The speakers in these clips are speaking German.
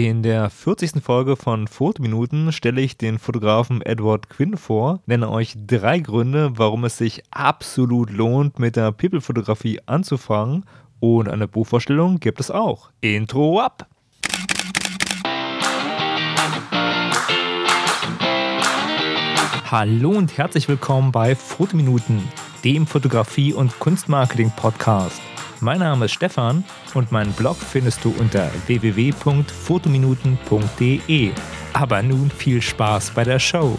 In der 40. Folge von Fotominuten stelle ich den Fotografen Edward Quinn vor, nenne euch drei Gründe, warum es sich absolut lohnt, mit der People-Fotografie anzufangen und eine Buchvorstellung gibt es auch. Intro ab! Hallo und herzlich willkommen bei Fotominuten, dem Fotografie- und Kunstmarketing-Podcast. Mein Name ist Stefan und meinen Blog findest du unter www.fotominuten.de. Aber nun viel Spaß bei der Show.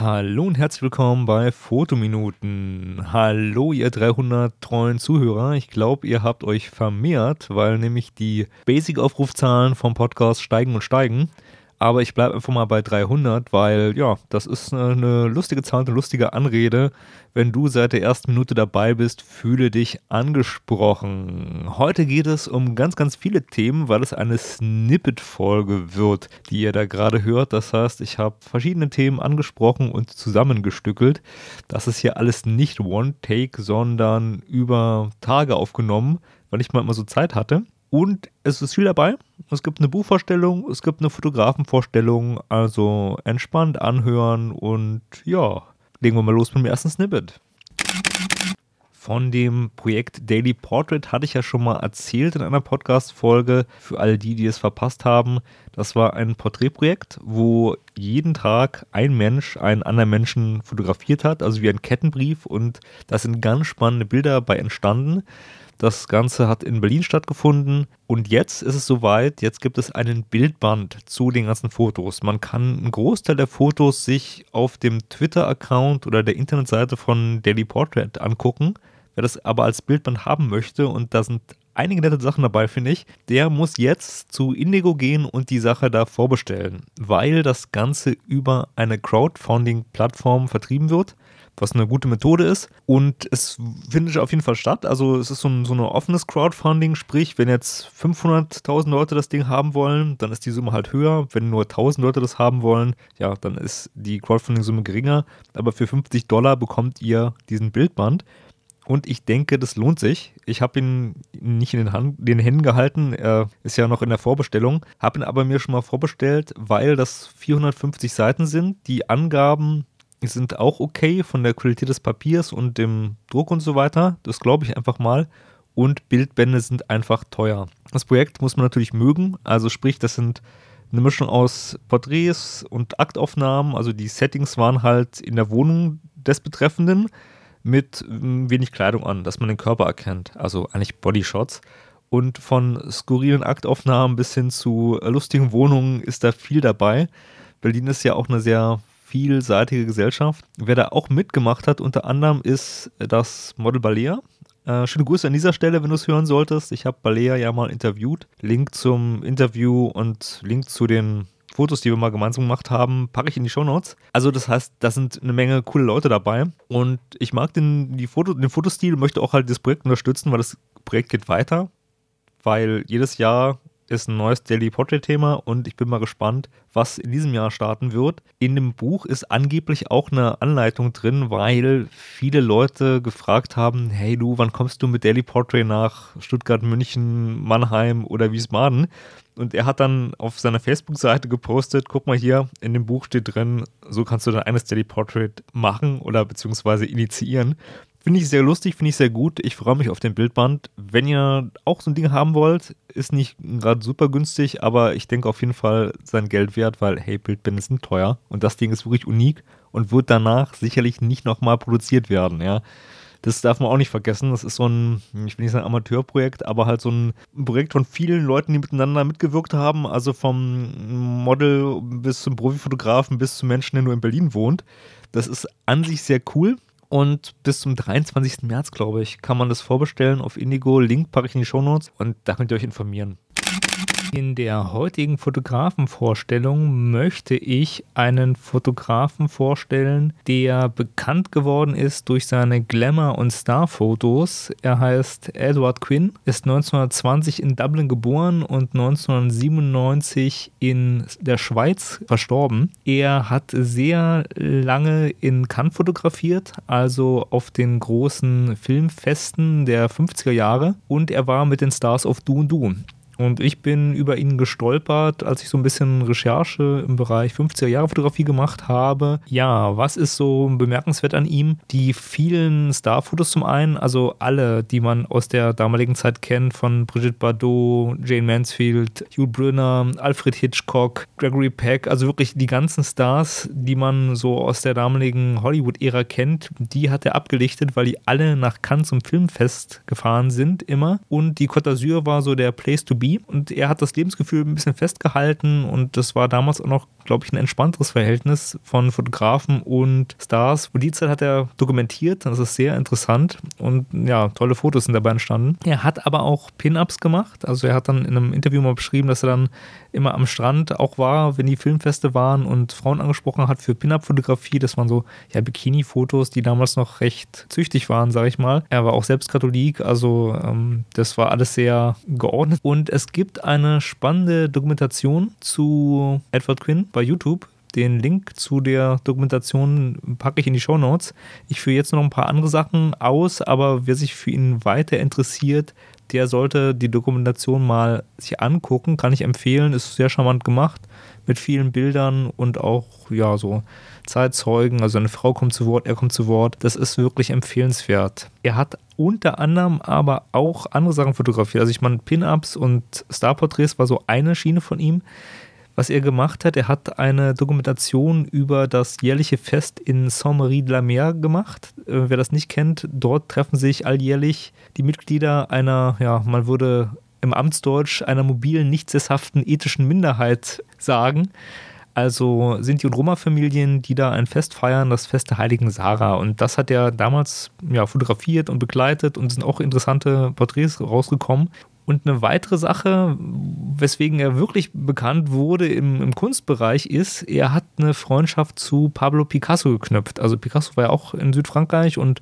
Hallo und herzlich willkommen bei Fotominuten. Hallo ihr 300 treuen Zuhörer. Ich glaube, ihr habt euch vermehrt, weil nämlich die Basic-Aufrufzahlen vom Podcast steigen und steigen. Aber ich bleibe einfach mal bei 300, weil ja, das ist eine lustige Zahl, eine lustige Anrede. Wenn du seit der ersten Minute dabei bist, fühle dich angesprochen. Heute geht es um ganz, ganz viele Themen, weil es eine Snippet-Folge wird, die ihr da gerade hört. Das heißt, ich habe verschiedene Themen angesprochen und zusammengestückelt. Das ist hier alles nicht One-Take, sondern über Tage aufgenommen, weil ich mal immer so Zeit hatte. Und es ist viel dabei. Es gibt eine Buchvorstellung, es gibt eine Fotografenvorstellung. Also entspannt anhören und ja, legen wir mal los mit dem ersten Snippet. Von dem Projekt Daily Portrait hatte ich ja schon mal erzählt in einer Podcast-Folge. Für all die, die es verpasst haben, das war ein Porträtprojekt, wo jeden Tag ein Mensch einen anderen Menschen fotografiert hat, also wie ein Kettenbrief. Und da sind ganz spannende Bilder bei entstanden. Das Ganze hat in Berlin stattgefunden und jetzt ist es soweit, jetzt gibt es einen Bildband zu den ganzen Fotos. Man kann einen Großteil der Fotos sich auf dem Twitter-Account oder der Internetseite von Daily Portrait angucken. Wer das aber als Bildband haben möchte und da sind einige nette Sachen dabei, finde ich, der muss jetzt zu Indigo gehen und die Sache da vorbestellen, weil das Ganze über eine Crowdfunding-Plattform vertrieben wird was eine gute Methode ist. Und es findet auf jeden Fall statt. Also es ist so ein, so ein offenes Crowdfunding, sprich, wenn jetzt 500.000 Leute das Ding haben wollen, dann ist die Summe halt höher. Wenn nur 1.000 Leute das haben wollen, ja, dann ist die Crowdfunding-Summe geringer. Aber für 50 Dollar bekommt ihr diesen Bildband. Und ich denke, das lohnt sich. Ich habe ihn nicht in den, Hand, den Händen gehalten. Er ist ja noch in der Vorbestellung. Habe ihn aber mir schon mal vorbestellt, weil das 450 Seiten sind. Die Angaben sind auch okay von der Qualität des Papiers und dem Druck und so weiter. Das glaube ich einfach mal. Und Bildbände sind einfach teuer. Das Projekt muss man natürlich mögen. Also sprich, das sind eine Mischung aus Porträts und Aktaufnahmen. Also die Settings waren halt in der Wohnung des Betreffenden mit hm, wenig Kleidung an, dass man den Körper erkennt. Also eigentlich Bodyshots. Und von skurrilen Aktaufnahmen bis hin zu lustigen Wohnungen ist da viel dabei. Berlin ist ja auch eine sehr vielseitige Gesellschaft. Wer da auch mitgemacht hat, unter anderem ist das Model Balea. Äh, schöne Grüße an dieser Stelle, wenn du es hören solltest. Ich habe Balea ja mal interviewt. Link zum Interview und Link zu den Fotos, die wir mal gemeinsam gemacht haben, packe ich in die Show Notes. Also das heißt, da sind eine Menge coole Leute dabei und ich mag den, die Foto, den Fotostil möchte auch halt das Projekt unterstützen, weil das Projekt geht weiter, weil jedes Jahr ist ein neues Daily Portrait Thema und ich bin mal gespannt, was in diesem Jahr starten wird. In dem Buch ist angeblich auch eine Anleitung drin, weil viele Leute gefragt haben, hey du, wann kommst du mit Daily Portrait nach Stuttgart, München, Mannheim oder Wiesbaden? Und er hat dann auf seiner Facebook-Seite gepostet, guck mal hier, in dem Buch steht drin, so kannst du dann eines Daily Portrait machen oder beziehungsweise initiieren. Finde ich sehr lustig, finde ich sehr gut. Ich freue mich auf den Bildband. Wenn ihr auch so ein Ding haben wollt, ist nicht gerade super günstig, aber ich denke auf jeden Fall sein Geld wert, weil, hey, Bildbände sind teuer und das Ding ist wirklich unik und wird danach sicherlich nicht nochmal produziert werden, ja. Das darf man auch nicht vergessen. Das ist so ein, ich will nicht sagen Amateurprojekt, aber halt so ein Projekt von vielen Leuten, die miteinander mitgewirkt haben. Also vom Model bis zum Profifotografen bis zum Menschen, der nur in Berlin wohnt. Das ist an sich sehr cool. Und bis zum 23. März, glaube ich, kann man das vorbestellen auf Indigo. Link packe ich in die Shownotes und da könnt ihr euch informieren. In der heutigen Fotografenvorstellung möchte ich einen Fotografen vorstellen, der bekannt geworden ist durch seine Glamour- und Star-Fotos. Er heißt Edward Quinn, ist 1920 in Dublin geboren und 1997 in der Schweiz verstorben. Er hat sehr lange in Cannes fotografiert, also auf den großen Filmfesten der 50er Jahre und er war mit den Stars of Do and Do. Und ich bin über ihn gestolpert, als ich so ein bisschen Recherche im Bereich 50er Jahre Fotografie gemacht habe. Ja, was ist so bemerkenswert an ihm? Die vielen Starfotos zum einen, also alle, die man aus der damaligen Zeit kennt, von Brigitte Bardot, Jane Mansfield, Hugh Brunner, Alfred Hitchcock, Gregory Peck, also wirklich die ganzen Stars, die man so aus der damaligen Hollywood-Ära kennt, die hat er abgelichtet, weil die alle nach Cannes zum Filmfest gefahren sind, immer. Und die Côte d'Azur war so der Place to be und er hat das Lebensgefühl ein bisschen festgehalten und das war damals auch noch, glaube ich, ein entspannteres Verhältnis von Fotografen und Stars. Und die Zeit hat er dokumentiert, das ist sehr interessant und ja, tolle Fotos sind dabei entstanden. Er hat aber auch Pin-Ups gemacht, also er hat dann in einem Interview mal beschrieben, dass er dann immer am Strand auch war, wenn die Filmfeste waren und Frauen angesprochen hat für Pin-Up-Fotografie. Das waren so ja, Bikini-Fotos, die damals noch recht züchtig waren, sage ich mal. Er war auch selbst Katholik, also ähm, das war alles sehr geordnet. Und es gibt eine spannende Dokumentation zu Edward Quinn bei YouTube. Den Link zu der Dokumentation packe ich in die Show Notes. Ich führe jetzt noch ein paar andere Sachen aus, aber wer sich für ihn weiter interessiert, der sollte die Dokumentation mal sich angucken. Kann ich empfehlen, ist sehr charmant gemacht mit vielen Bildern und auch ja so Zeitzeugen. Also eine Frau kommt zu Wort, er kommt zu Wort. Das ist wirklich empfehlenswert. Er hat unter anderem aber auch andere Sachen fotografiert. Also ich meine, Pin-ups und Starporträts war so eine Schiene von ihm. Was er gemacht hat, er hat eine Dokumentation über das jährliche Fest in Saint-Marie-de-la-Mer gemacht. Äh, wer das nicht kennt, dort treffen sich alljährlich die Mitglieder einer, ja, man würde im Amtsdeutsch einer mobilen, nicht sesshaften ethischen Minderheit sagen. Also sind die und Roma-Familien, die da ein Fest feiern, das Fest der heiligen Sarah. Und das hat er damals ja, fotografiert und begleitet und sind auch interessante Porträts rausgekommen. Und eine weitere Sache, weswegen er wirklich bekannt wurde im, im, Kunstbereich, ist, er hat eine Freundschaft zu Pablo Picasso geknüpft. Also Picasso war ja auch in Südfrankreich und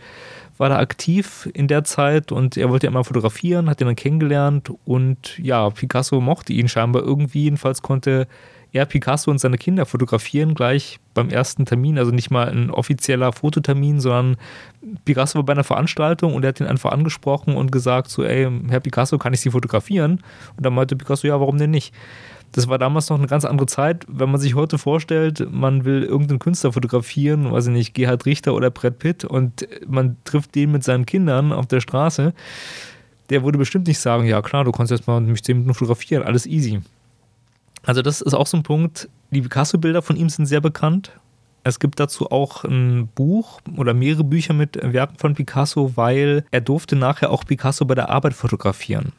war da aktiv in der Zeit und er wollte ja immer fotografieren, hat ihn dann kennengelernt und ja, Picasso mochte ihn scheinbar irgendwie. Jedenfalls konnte er Picasso und seine Kinder fotografieren gleich beim ersten Termin, also nicht mal ein offizieller Fototermin, sondern Picasso war bei einer Veranstaltung und er hat ihn einfach angesprochen und gesagt so, ey, Herr Picasso, kann ich Sie fotografieren? Und dann meinte Picasso, ja, warum denn nicht? Das war damals noch eine ganz andere Zeit. Wenn man sich heute vorstellt, man will irgendeinen Künstler fotografieren, weiß ich nicht, Gerhard Richter oder Brad Pitt und man trifft den mit seinen Kindern auf der Straße, der würde bestimmt nicht sagen, ja klar, du kannst jetzt mal mich 10 Minuten fotografieren, alles easy. Also das ist auch so ein Punkt. Die Picasso-Bilder von ihm sind sehr bekannt. Es gibt dazu auch ein Buch oder mehrere Bücher mit Werken von Picasso, weil er durfte nachher auch Picasso bei der Arbeit fotografieren.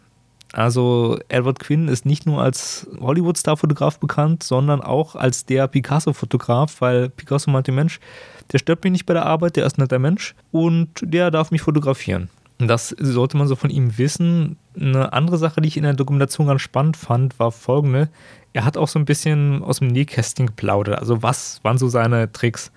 Also Edward Quinn ist nicht nur als Hollywood-Star-Fotograf bekannt, sondern auch als der Picasso-Fotograf, weil Picasso meinte, Mensch, der stört mich nicht bei der Arbeit, der ist ein netter Mensch und der darf mich fotografieren. Das sollte man so von ihm wissen. Eine andere Sache, die ich in der Dokumentation ganz spannend fand, war folgende. Er hat auch so ein bisschen aus dem Nähkästchen geplaudert. Also was waren so seine Tricks?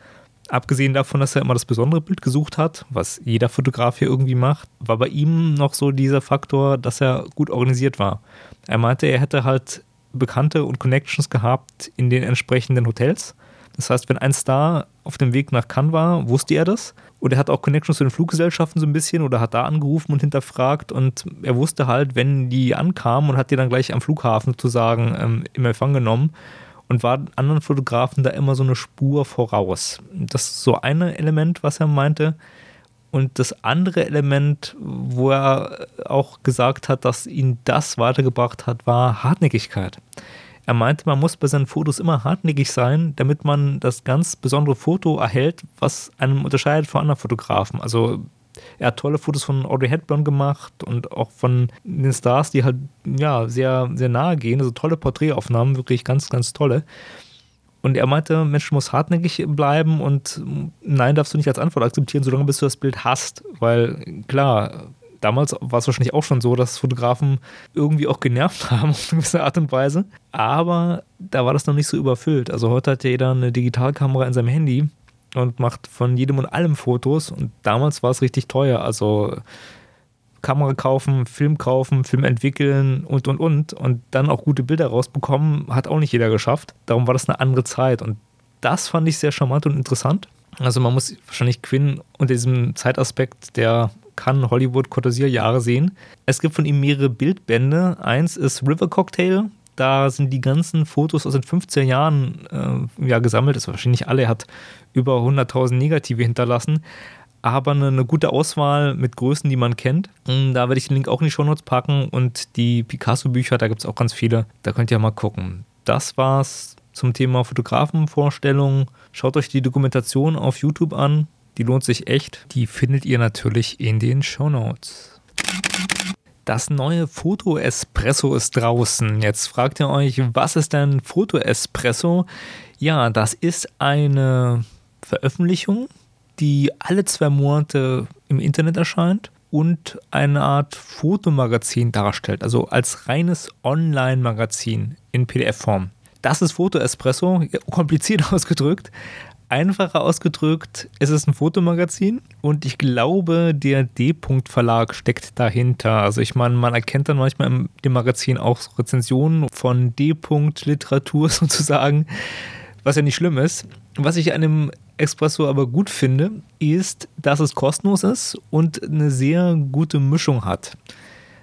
Abgesehen davon, dass er immer das besondere Bild gesucht hat, was jeder Fotograf hier irgendwie macht, war bei ihm noch so dieser Faktor, dass er gut organisiert war. Er meinte, er hätte halt Bekannte und Connections gehabt in den entsprechenden Hotels. Das heißt, wenn ein Star auf dem Weg nach Cannes war, wusste er das und er hat auch Connections zu den Fluggesellschaften so ein bisschen oder hat da angerufen und hinterfragt. Und er wusste halt, wenn die ankamen und hat die dann gleich am Flughafen sozusagen ähm, im Empfang genommen und war anderen Fotografen da immer so eine Spur voraus. Das ist so ein Element, was er meinte. Und das andere Element, wo er auch gesagt hat, dass ihn das weitergebracht hat, war Hartnäckigkeit. Er meinte, man muss bei seinen Fotos immer hartnäckig sein, damit man das ganz besondere Foto erhält, was einem unterscheidet von anderen Fotografen. Also er hat tolle Fotos von Audrey Hepburn gemacht und auch von den Stars, die halt ja sehr, sehr nahe gehen. Also tolle Porträtaufnahmen, wirklich ganz, ganz tolle. Und er meinte, Mensch, du musst hartnäckig bleiben und nein darfst du nicht als Antwort akzeptieren, solange bis du das Bild hast. Weil klar, damals war es wahrscheinlich auch schon so, dass Fotografen irgendwie auch genervt haben auf eine gewisse Art und Weise. Aber da war das noch nicht so überfüllt. Also heute hat ja jeder eine Digitalkamera in seinem Handy und macht von jedem und allem Fotos. Und damals war es richtig teuer. Also Kamera kaufen, Film kaufen, Film entwickeln und und und und dann auch gute Bilder rausbekommen, hat auch nicht jeder geschafft. Darum war das eine andere Zeit und das fand ich sehr charmant und interessant. Also man muss wahrscheinlich Quinn unter diesem Zeitaspekt der kann Hollywood Courtesier Jahre sehen. Es gibt von ihm mehrere Bildbände. Eins ist River Cocktail. Da sind die ganzen Fotos aus den 15 Jahren äh, ja, gesammelt. Das ist wahrscheinlich alle. Er hat über 100.000 Negative hinterlassen aber eine, eine, gute Auswahl mit Größen, die man kennt. Hm, da werde ich den Link auch in die Shownotes packen und die Picasso-Bücher, da gibt es auch ganz viele. Da könnt ihr mal gucken. Das war's zum Thema Fotografenvorstellungen. Schaut euch die Dokumentation auf YouTube an. Die lohnt sich echt. Die findet ihr natürlich in den Shownotes. Das neue Foto Espresso ist draußen. Jetzt fragt ihr euch, was ist denn Foto Espresso? Ja, das ist eine Veröffentlichung die alle zwei Monate im Internet erscheint und eine Art Fotomagazin darstellt, also als reines Online-Magazin in PDF-Form. Das ist Foto Espresso, kompliziert ausgedrückt. Einfacher ausgedrückt, es ist ein Fotomagazin und ich glaube, der D-Punkt Verlag steckt dahinter. Also ich meine, man erkennt dann manchmal in dem Magazin auch Rezensionen von D-Punkt Literatur sozusagen, was ja nicht schlimm ist. Was ich an dem Espresso aber gut finde, ist, dass es kostenlos ist und eine sehr gute Mischung hat.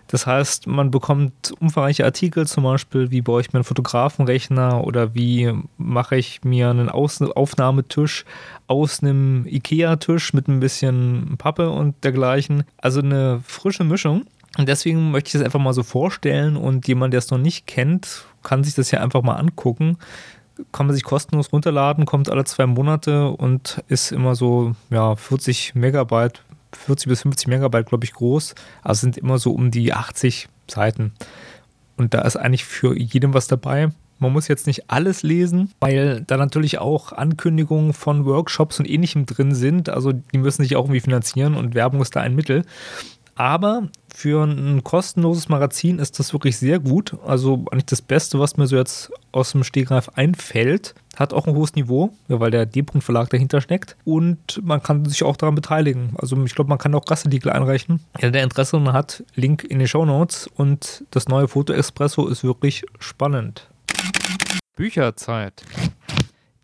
Das heißt, man bekommt umfangreiche Artikel, zum Beispiel, wie baue ich mir einen Fotografenrechner oder wie mache ich mir einen Aufnahmetisch aus einem IKEA-Tisch mit ein bisschen Pappe und dergleichen. Also eine frische Mischung. Und deswegen möchte ich es einfach mal so vorstellen und jemand, der es noch nicht kennt, kann sich das ja einfach mal angucken kann man sich kostenlos runterladen, kommt alle zwei Monate und ist immer so ja, 40 Megabyte, 40 bis 50 Megabyte, glaube ich, groß. Also sind immer so um die 80 Seiten. Und da ist eigentlich für jedem was dabei. Man muss jetzt nicht alles lesen, weil da natürlich auch Ankündigungen von Workshops und ähnlichem drin sind. Also die müssen sich auch irgendwie finanzieren und Werbung ist da ein Mittel. Aber für ein kostenloses Magazin ist das wirklich sehr gut. Also eigentlich das Beste, was mir so jetzt aus dem Stegreif einfällt. Hat auch ein hohes Niveau, weil der D-Punkt-Verlag dahinter steckt. Und man kann sich auch daran beteiligen. Also ich glaube, man kann auch Gastartikel einreichen. Jeder, der Interesse hat, Link in den Show Notes. Und das neue Foto Espresso ist wirklich spannend. Bücherzeit.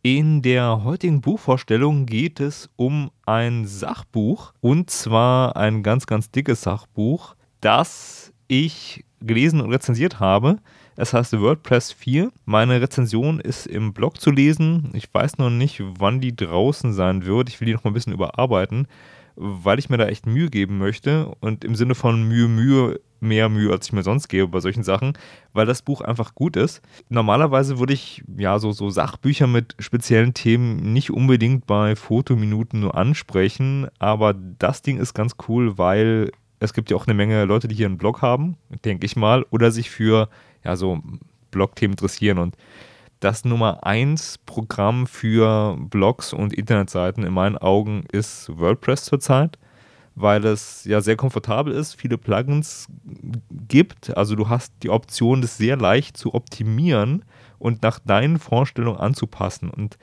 In der heutigen Buchvorstellung geht es um ein Sachbuch und zwar ein ganz, ganz dickes Sachbuch, das ich gelesen und rezensiert habe. Es heißt WordPress 4. Meine Rezension ist im Blog zu lesen. Ich weiß noch nicht, wann die draußen sein wird. Ich will die noch mal ein bisschen überarbeiten, weil ich mir da echt Mühe geben möchte. Und im Sinne von Mühe, Mühe mehr Mühe, als ich mir sonst gebe bei solchen Sachen, weil das Buch einfach gut ist. Normalerweise würde ich ja so, so Sachbücher mit speziellen Themen nicht unbedingt bei Fotominuten nur ansprechen, aber das Ding ist ganz cool, weil es gibt ja auch eine Menge Leute, die hier einen Blog haben, denke ich mal, oder sich für ja so Blog-Themen interessieren und das Nummer 1 Programm für Blogs und Internetseiten in meinen Augen ist WordPress zurzeit weil es ja sehr komfortabel ist, viele Plugins gibt. Also du hast die Option, das sehr leicht zu optimieren und nach deinen Vorstellungen anzupassen. Und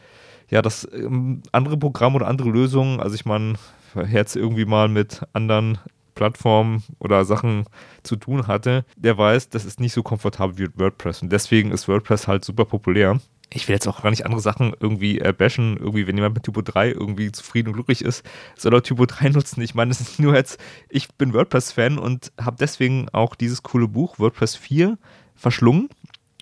ja, das ähm, andere Programm oder andere Lösungen, also ich meine, Herz irgendwie mal mit anderen Plattformen oder Sachen zu tun hatte, der weiß, das ist nicht so komfortabel wie WordPress. Und deswegen ist WordPress halt super populär ich will jetzt auch gar nicht andere Sachen irgendwie äh, bashen. Irgendwie, wenn jemand mit Typo 3 irgendwie zufrieden und glücklich ist, soll er Typo 3 nutzen. Ich meine, es ist nur jetzt, ich bin WordPress-Fan und habe deswegen auch dieses coole Buch WordPress 4 verschlungen.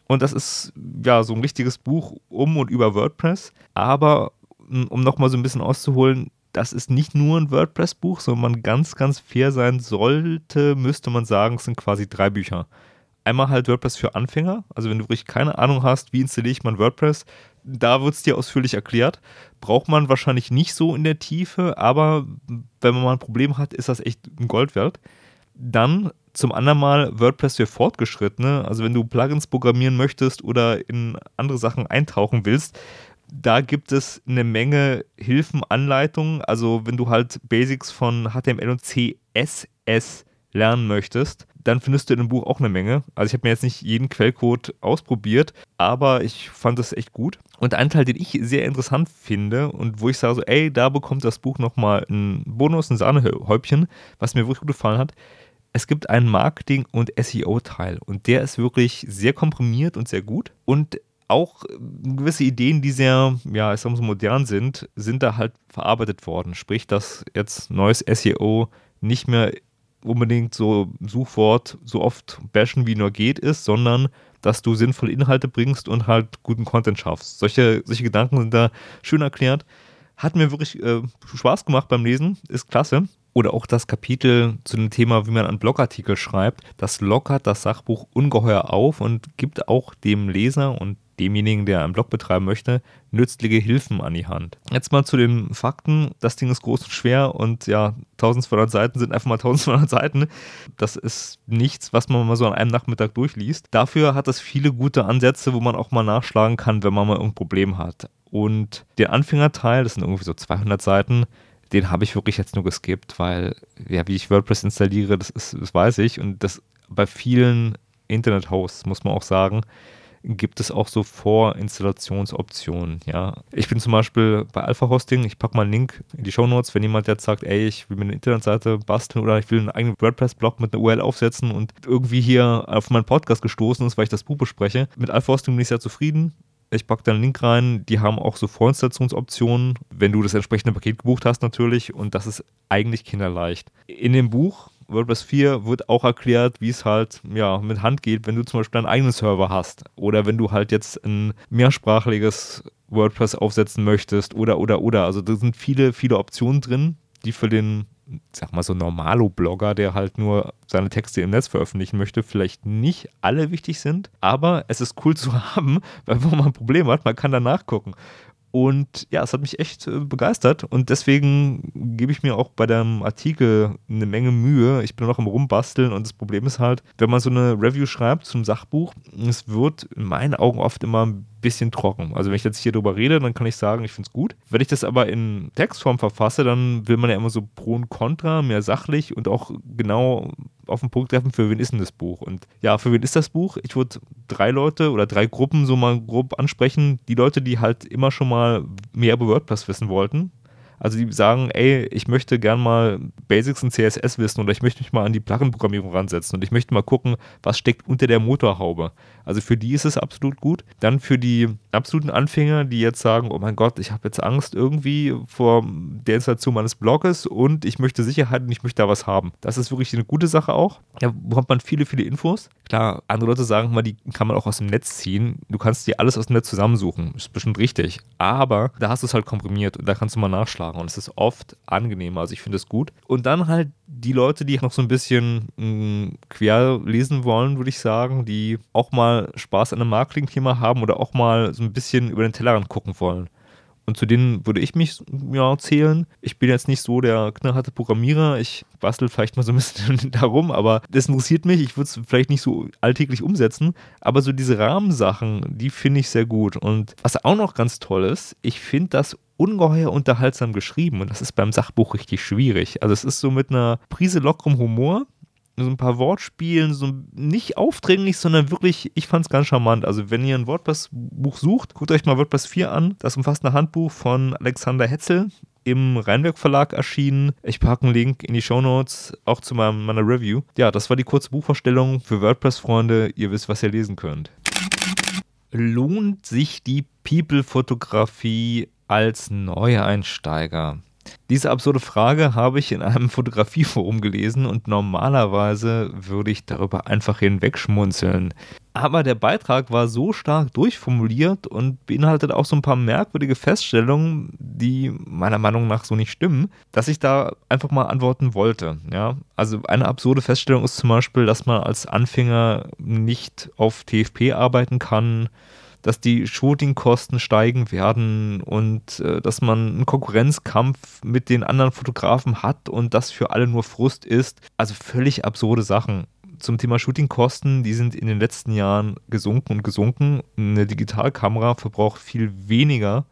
Und das ist ja so ein richtiges Buch um und über WordPress. Aber um nochmal so ein bisschen auszuholen, das ist nicht nur ein WordPress-Buch, sondern man ganz, ganz fair sein sollte, müsste man sagen, es sind quasi drei Bücher einmal halt WordPress für Anfänger. Also wenn du wirklich keine Ahnung hast, wie installiere ich mein WordPress, da wird es dir ausführlich erklärt. Braucht man wahrscheinlich nicht so in der Tiefe, aber wenn man mal ein Problem hat, ist das echt ein Gold wert. Dann zum anderen mal WordPress für Fortgeschrittene. Also wenn du Plugins programmieren möchtest oder in andere Sachen eintauchen willst, da gibt es eine Menge Hilfen, Anleitungen. Also wenn du halt Basics von HTML und CSS lernen möchtest, dann findest du in dem Buch auch eine Menge. Also ich habe mir jetzt nicht jeden Quellcode ausprobiert, aber ich fand das echt gut. Und ein Teil, den ich sehr interessant finde und wo ich sage so, ey, da bekommt das Buch nochmal einen Bonus, ein Sahnehäubchen, was mir wirklich gut gefallen hat. Es gibt einen Marketing- und SEO-Teil und der ist wirklich sehr komprimiert und sehr gut. Und auch gewisse Ideen, die sehr, ja, ich sag mal so modern sind, sind da halt verarbeitet worden. Sprich, dass jetzt neues SEO nicht mehr unbedingt so Suchwort so oft bashen wie nur geht ist, sondern dass du sinnvolle Inhalte bringst und halt guten Content schaffst. Solche, solche Gedanken sind da schön erklärt. Hat mir wirklich äh, Spaß gemacht beim Lesen, ist klasse. Oder auch das Kapitel zu dem Thema, wie man einen Blogartikel schreibt, das lockert das Sachbuch ungeheuer auf und gibt auch dem Leser und demjenigen, der einen Blog betreiben möchte, nützliche Hilfen an die Hand. Jetzt mal zu den Fakten. Das Ding ist groß und schwer und ja, 1200 Seiten sind einfach mal 1200 Seiten. Das ist nichts, was man mal so an einem Nachmittag durchliest. Dafür hat es viele gute Ansätze, wo man auch mal nachschlagen kann, wenn man mal ein Problem hat. Und der Anfängerteil, das sind irgendwie so 200 Seiten, den habe ich wirklich jetzt nur geskippt, weil, ja, wie ich WordPress installiere, das, ist, das weiß ich. Und das bei vielen Internet-Hosts, muss man auch sagen, gibt es auch so Vorinstallationsoptionen. Ja. Ich bin zum Beispiel bei Alpha Hosting, ich packe mal einen Link in die Show Notes, wenn jemand jetzt sagt, ey, ich will mir eine Internetseite basteln oder ich will einen eigenen WordPress-Blog mit einer URL aufsetzen und irgendwie hier auf meinen Podcast gestoßen ist, weil ich das Buch bespreche. Mit Alpha Hosting bin ich sehr zufrieden. Ich packe da einen Link rein. Die haben auch so Vorinstallationsoptionen, wenn du das entsprechende Paket gebucht hast natürlich. Und das ist eigentlich kinderleicht. In dem Buch WordPress 4 wird auch erklärt, wie es halt ja, mit Hand geht, wenn du zum Beispiel einen eigenen Server hast oder wenn du halt jetzt ein mehrsprachliches WordPress aufsetzen möchtest oder, oder, oder. Also da sind viele, viele Optionen drin, die für den, sag mal so Normalo-Blogger, der halt nur seine Texte im Netz veröffentlichen möchte, vielleicht nicht alle wichtig sind. Aber es ist cool zu haben, weil wenn man ein Problem hat, man kann da nachgucken. Und ja, es hat mich echt äh, begeistert und deswegen gebe ich mir auch bei dem Artikel eine Menge Mühe. Ich bin noch am Rumbasteln und das Problem ist halt, wenn man so eine Review schreibt zum Sachbuch, es wird in meinen Augen oft immer ein bisschen trocken. Also wenn ich jetzt hier drüber rede, dann kann ich sagen, ich finde es gut. Wenn ich das aber in Textform verfasse, dann will man ja immer so Pro und Contra, mehr sachlich und auch genau auf den Punkt treffen, für wen ist denn das Buch? Und ja, für wen ist das Buch? Ich würde drei Leute oder drei Gruppen so mal grob ansprechen. Die Leute, die halt immer schon mal mehr über WordPress wissen wollten, also die sagen, ey, ich möchte gern mal Basics in CSS wissen oder ich möchte mich mal an die Plugin-Programmierung ransetzen und ich möchte mal gucken, was steckt unter der Motorhaube. Also für die ist es absolut gut. Dann für die absoluten Anfänger, die jetzt sagen, oh mein Gott, ich habe jetzt Angst irgendwie vor der Installation meines Blogs und ich möchte Sicherheit und ich möchte da was haben. Das ist wirklich eine gute Sache auch. Da bekommt man viele, viele Infos. Klar, andere Leute sagen mal, die kann man auch aus dem Netz ziehen. Du kannst dir alles aus dem Netz zusammensuchen. Ist bestimmt richtig. Aber da hast du es halt komprimiert und da kannst du mal nachschlagen und es ist oft angenehmer. Also ich finde es gut. Und dann halt die Leute, die noch so ein bisschen mh, mm, quer lesen wollen, würde ich sagen, die auch mal Spaß an einem Marketing-Thema haben oder auch mal so ein bisschen über den Tellerrand gucken wollen. Und zu denen würde ich mich ja zählen. Ich bin jetzt nicht so der knallharte Programmierer. Ich bastel vielleicht mal so ein bisschen darum, aber das interessiert mich. Ich würde es vielleicht nicht so alltäglich umsetzen. Aber so diese Rahmensachen, die finde ich sehr gut. Und was auch noch ganz toll ist, ich finde das ungeheuer unterhaltsam geschrieben. Und das ist beim Sachbuch richtig schwierig. Also es ist so mit einer Prise lockerem Humor so ein paar Wortspielen, so nicht aufdringlich, sondern wirklich, ich fand es ganz charmant. Also, wenn ihr ein WordPress-Buch sucht, guckt euch mal WordPress 4 an. Das umfasst ein Handbuch von Alexander Hetzel im Rheinwerk Verlag erschienen. Ich packe einen Link in die Show Notes, auch zu meinem, meiner Review. Ja, das war die kurze Buchvorstellung für WordPress-Freunde. Ihr wisst, was ihr lesen könnt. Lohnt sich die People-Fotografie als Neueinsteiger? Diese absurde Frage habe ich in einem Fotografieforum gelesen und normalerweise würde ich darüber einfach hinwegschmunzeln. Aber der Beitrag war so stark durchformuliert und beinhaltet auch so ein paar merkwürdige Feststellungen, die meiner Meinung nach so nicht stimmen, dass ich da einfach mal antworten wollte. Ja? Also eine absurde Feststellung ist zum Beispiel, dass man als Anfänger nicht auf TFP arbeiten kann dass die Shootingkosten steigen werden und äh, dass man einen Konkurrenzkampf mit den anderen Fotografen hat und das für alle nur Frust ist. Also völlig absurde Sachen. Zum Thema Shootingkosten, die sind in den letzten Jahren gesunken und gesunken. Eine Digitalkamera verbraucht viel weniger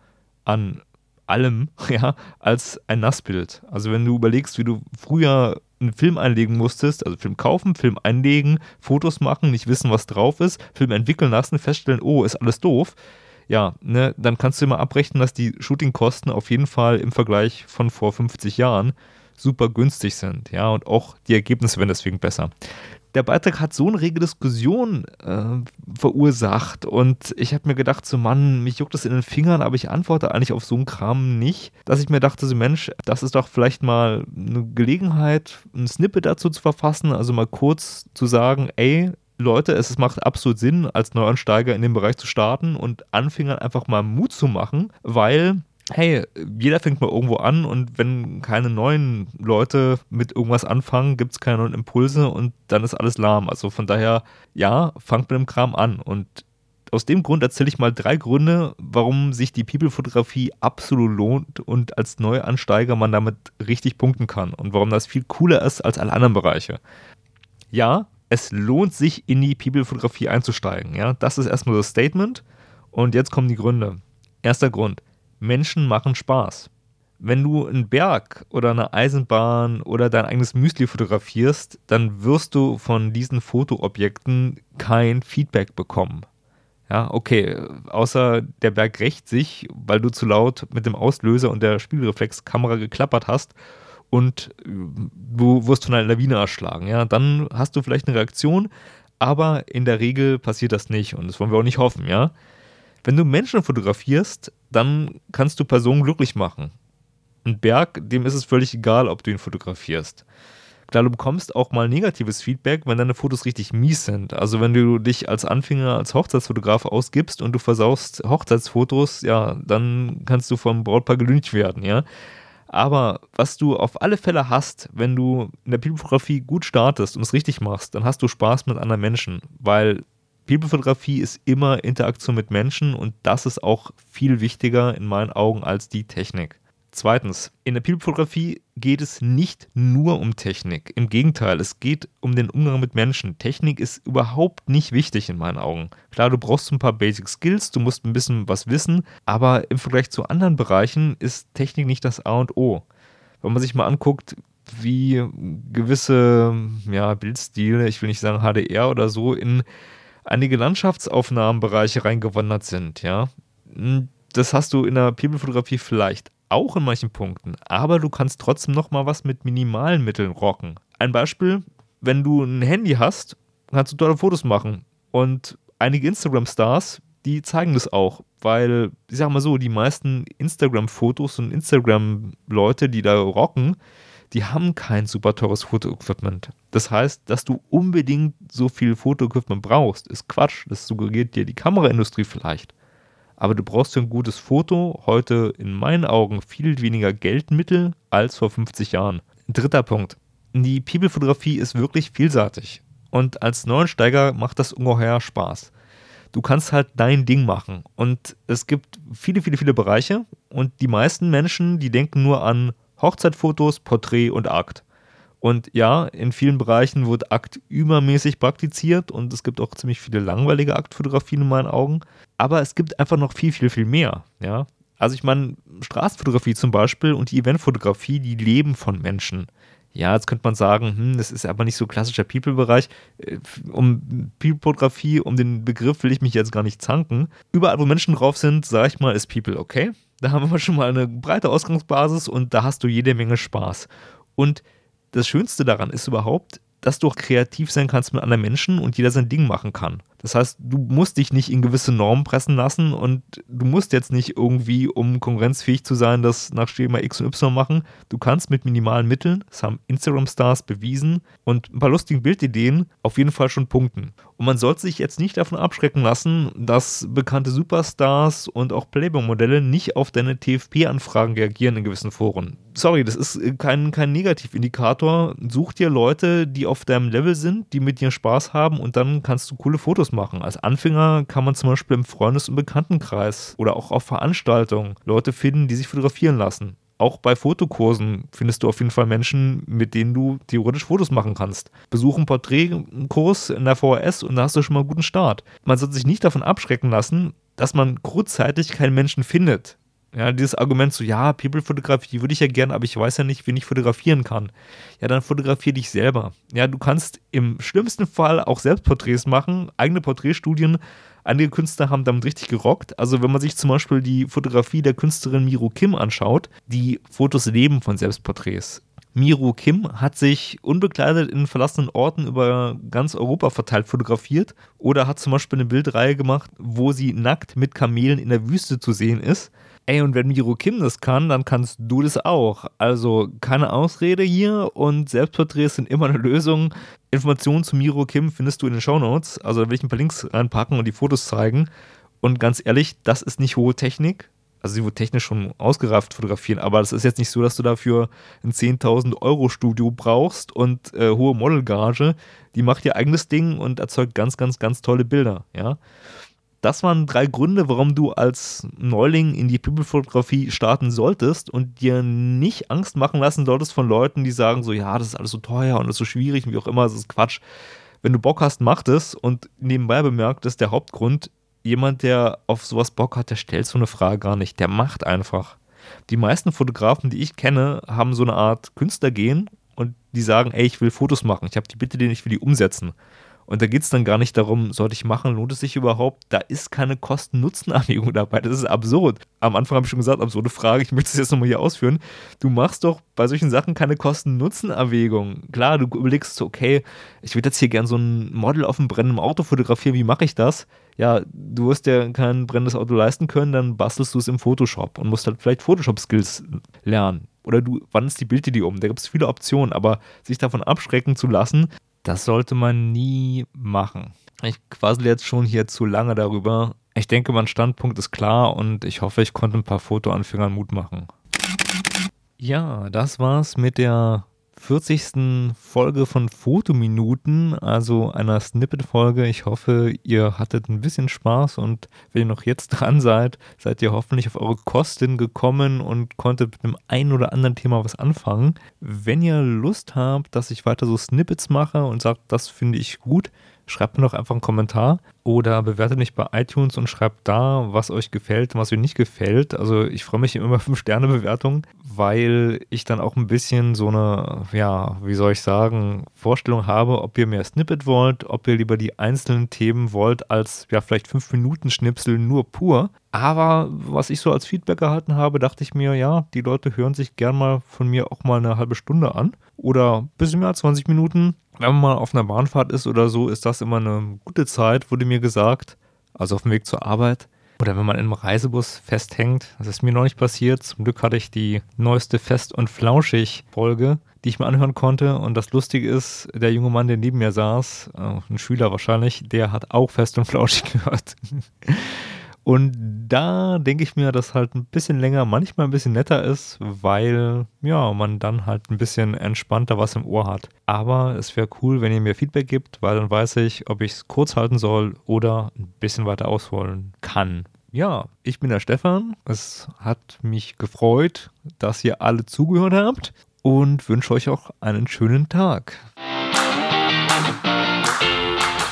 an allem, ja, als ein Nassbild. Also wenn du überlegst, wie du früher einen Film einlegen musstest, also Film kaufen, Film einlegen, Fotos machen, nicht wissen, was drauf ist, Film entwickeln lassen, feststellen, oh, ist alles doof, ja, ne, dann kannst du immer abrechnen, dass die Shootingkosten auf jeden Fall im Vergleich von vor 50 Jahren super günstig sind, ja, und auch die Ergebnisse werden deswegen besser der Beitrag hat so eine rege Diskussion äh, verursacht und ich habe mir gedacht, so Mann, mich juckt das in den Fingern, aber ich antworte eigentlich auf so einen Kram nicht, dass ich mir dachte, so Mensch, das ist doch vielleicht mal eine Gelegenheit, ein Snippet dazu zu verfassen, also mal kurz zu sagen, ey, Leute, es macht absolut Sinn, als Neuansteiger in dem Bereich zu starten und Anfängern einfach mal Mut zu machen, weil hey, jeder fängt mal irgendwo an und wenn keine neuen Leute mit irgendwas anfangen, gibt es keine neuen Impulse und dann ist alles lahm. Also von daher, ja, fangt mit dem Kram an. Und aus dem Grund erzähle ich mal drei Gründe, warum sich die People-Fotografie absolut lohnt und als Neuansteiger man damit richtig punkten kann und warum das viel cooler ist als alle anderen Bereiche. Ja, es lohnt sich in die People-Fotografie einzusteigen. Ja, das ist erstmal das Statement. Und jetzt kommen die Gründe. Erster Grund Menschen machen Spaß. Wenn du einen Berg oder eine Eisenbahn oder dein eigenes Müsli fotografierst, dann wirst du von diesen Fotoobjekten kein Feedback bekommen. Ja, okay, außer der Berg rächt sich, weil du zu laut mit dem Auslöser und der Spiegelreflexkamera geklappert hast und du wirst von einer Lawine erschlagen. Ja, dann hast du vielleicht eine Reaktion, aber in der Regel passiert das nicht und das wollen wir auch nicht hoffen, ja. Wenn du Menschen fotografierst, dann kannst du Personen glücklich machen. Ein Berg, dem ist es völlig egal, ob du ihn fotografierst. Klar, du bekommst auch mal negatives Feedback, wenn deine Fotos richtig mies sind. Also wenn du dich als Anfänger als Hochzeitsfotograf ausgibst und du versaust Hochzeitsfotos, ja, dann kannst du vom Brautpaar gelüncht werden, ja. Aber was du auf alle Fälle hast, wenn du in der Bibelfotografie gut startest und es richtig machst, dann hast du Spaß mit anderen Menschen, weil People-Fotografie ist immer Interaktion mit Menschen und das ist auch viel wichtiger in meinen Augen als die Technik. Zweitens, in der People-Fotografie geht es nicht nur um Technik. Im Gegenteil, es geht um den Umgang mit Menschen. Technik ist überhaupt nicht wichtig in meinen Augen. Klar, du brauchst ein paar Basic Skills, du musst ein bisschen was wissen, aber im Vergleich zu anderen Bereichen ist Technik nicht das A und O. Wenn man sich mal anguckt, wie gewisse ja, Bildstile, ich will nicht sagen HDR oder so, in einige Landschaftsaufnahmenbereiche reingewandert sind, ja. Hm, das hast du in der People-Fotografie vielleicht auch in manchen Punkten, aber du kannst trotzdem noch mal was mit minimalen Mitteln rocken. Ein Beispiel, wenn du ein Handy hast, kannst du tolle Fotos machen und einige Instagram-Stars, die zeigen das auch, weil, ich sag mal so, die meisten Instagram-Fotos und Instagram-Leute, die da rocken, die haben kein super teures Fotoequipment. Das heißt, dass du unbedingt so viel Fotoequipment brauchst, ist Quatsch. Das suggeriert dir die Kameraindustrie vielleicht. Aber du brauchst für ein gutes Foto heute in meinen Augen viel weniger Geldmittel als vor 50 Jahren. Dritter Punkt. Die People-Fotografie ist wirklich vielseitig. Und als Neuensteiger macht das ungeheuer Spaß. Du kannst halt dein Ding machen. Und es gibt viele, viele, viele Bereiche. Und die meisten Menschen, die denken nur an Hochzeitfotos, Porträt und Akt. Und ja, in vielen Bereichen wird Akt übermäßig praktiziert und es gibt auch ziemlich viele langweilige Aktfotografien in meinen Augen. Aber es gibt einfach noch viel, viel, viel mehr. Ja? Also ich meine, Straßenfotografie zum Beispiel und die Eventfotografie, die leben von Menschen. Ja, jetzt könnte man sagen, hm, das ist aber nicht so klassischer People-Bereich. Äh, um People-Fotografie, um den Begriff will ich mich jetzt gar nicht zanken. Überall, wo Menschen drauf sind, sage ich mal, ist People, okay? Da haben wir schon mal eine breite Ausgangsbasis und da hast du jede Menge Spaß. Und das Schönste daran ist überhaupt, dass du auch kreativ sein kannst mit anderen Menschen und jeder sein Ding machen kann. Das heißt, du musst dich nicht in gewisse Normen pressen lassen und du musst jetzt nicht irgendwie, um konkurrenzfähig zu sein, das nach Schema X und Y machen. Du kannst mit minimalen Mitteln, das haben Instagram-Stars bewiesen, und ein paar lustigen Bildideen auf jeden Fall schon punkten. Und man sollte sich jetzt nicht davon abschrecken lassen, dass bekannte Superstars und auch Playboy-Modelle nicht auf deine TFP-Anfragen reagieren in gewissen Foren. Sorry, das ist kein, kein Negativindikator. Such dir Leute, die auf deinem Level sind, die mit dir Spaß haben und dann kannst du coole Fotos machen. Als Anfänger kann man zum Beispiel im Freundes- und Bekanntenkreis oder auch auf Veranstaltungen Leute finden, die sich fotografieren lassen auch bei Fotokursen findest du auf jeden Fall Menschen, mit denen du theoretisch Fotos machen kannst. Besuch einen Porträtkurs in der VHS und da hast du schon mal einen guten Start. Man sollte sich nicht davon abschrecken lassen, dass man kurzzeitig keinen Menschen findet. Ja, dieses Argument so, ja, People-Fotografie würde ich ja gerne, aber ich weiß ja nicht, wen ich fotografieren kann. Ja, dann fotografiere dich selber. Ja, du kannst im schlimmsten Fall auch Selbstporträts machen, eigene Porträtstudien. Einige Künstler haben damit richtig gerockt. Also, wenn man sich zum Beispiel die Fotografie der Künstlerin Miro Kim anschaut, die Fotos leben von Selbstporträts. Miro Kim hat sich unbekleidet in verlassenen Orten über ganz Europa verteilt fotografiert oder hat zum Beispiel eine Bildreihe gemacht, wo sie nackt mit Kamelen in der Wüste zu sehen ist. Ey, und wenn Miro Kim das kann, dann kannst du das auch. Also keine Ausrede hier und Selbstporträts sind immer eine Lösung. Informationen zu Miro Kim findest du in den Show Notes. Also da will ich ein paar Links reinpacken und die Fotos zeigen. Und ganz ehrlich, das ist nicht hohe Technik. Also sie wurde technisch schon ausgereift fotografieren, aber das ist jetzt nicht so, dass du dafür ein 10.000 Euro Studio brauchst und äh, hohe Modelgage. Die macht ihr eigenes Ding und erzeugt ganz, ganz, ganz tolle Bilder, ja. Das waren drei Gründe, warum du als Neuling in die People-Fotografie starten solltest und dir nicht Angst machen lassen solltest von Leuten, die sagen so, ja, das ist alles so teuer und das ist so schwierig und wie auch immer, das ist Quatsch. Wenn du Bock hast, mach das und nebenbei bemerkt, ist der Hauptgrund, jemand, der auf sowas Bock hat, der stellt so eine Frage gar nicht, der macht einfach. Die meisten Fotografen, die ich kenne, haben so eine Art Künstlergehen und die sagen, ey, ich will Fotos machen, ich habe die Bitte, ich will die umsetzen. Und da geht es dann gar nicht darum, sollte ich machen, lohnt es sich überhaupt? Da ist keine Kosten-Nutzen-Abwägung dabei. Das ist absurd. Am Anfang habe ich schon gesagt, absurde Frage, ich möchte es jetzt nochmal hier ausführen. Du machst doch bei solchen Sachen keine Kosten-Nutzen-Abwägung. Klar, du überlegst, okay, ich würde jetzt hier gern so ein Model auf einem brennenden Auto fotografieren, wie mache ich das? Ja, du wirst ja kein brennendes Auto leisten können, dann bastelst du es im Photoshop und musst halt vielleicht Photoshop-Skills lernen. Oder du wandest die Bildidee um. Da gibt es viele Optionen, aber sich davon abschrecken zu lassen, das sollte man nie machen. Ich quassel jetzt schon hier zu lange darüber. Ich denke, mein Standpunkt ist klar und ich hoffe, ich konnte ein paar Fotoanfängern Mut machen. Ja, das war's mit der 40. Folge von Fotominuten, also einer Snippet-Folge. Ich hoffe, ihr hattet ein bisschen Spaß und wenn ihr noch jetzt dran seid, seid ihr hoffentlich auf eure Kosten gekommen und konntet mit dem einen oder anderen Thema was anfangen. Wenn ihr Lust habt, dass ich weiter so Snippets mache und sagt, das finde ich gut, schreibt mir doch einfach einen Kommentar oder bewertet mich bei iTunes und schreibt da, was euch gefällt und was euch nicht gefällt. Also ich freue mich immer 5-Sterne-Bewertungen, weil ich dann auch ein bisschen so eine, ja, wie soll ich sagen, Vorstellung habe, ob ihr mehr Snippet wollt, ob ihr lieber die einzelnen Themen wollt, als ja vielleicht 5-Minuten-Schnipsel nur pur. Aber was ich so als Feedback erhalten habe, dachte ich mir, ja, die Leute hören sich gern mal von mir auch mal eine halbe Stunde an oder ein bisschen mehr als 20 Minuten. Wenn man mal auf einer Bahnfahrt ist oder so, ist das immer eine gute Zeit, wurde mir gesagt. Also auf dem Weg zur Arbeit. Oder wenn man im Reisebus festhängt. Das ist mir noch nicht passiert. Zum Glück hatte ich die neueste Fest- und Flauschig-Folge, die ich mir anhören konnte. Und das Lustige ist, der junge Mann, der neben mir saß, äh, ein Schüler wahrscheinlich, der hat auch Fest und Flauschig gehört. Und da denke ich mir, dass halt ein bisschen länger manchmal ein bisschen netter ist, weil ja, man dann halt ein bisschen entspannter was im Ohr hat. Aber es wäre cool, wenn ihr mir Feedback gibt, weil dann weiß ich, ob ich es kurz halten soll oder ein bisschen weiter ausholen kann. Ja, ich bin der Stefan. Es hat mich gefreut, dass ihr alle zugehört habt und wünsche euch auch einen schönen Tag.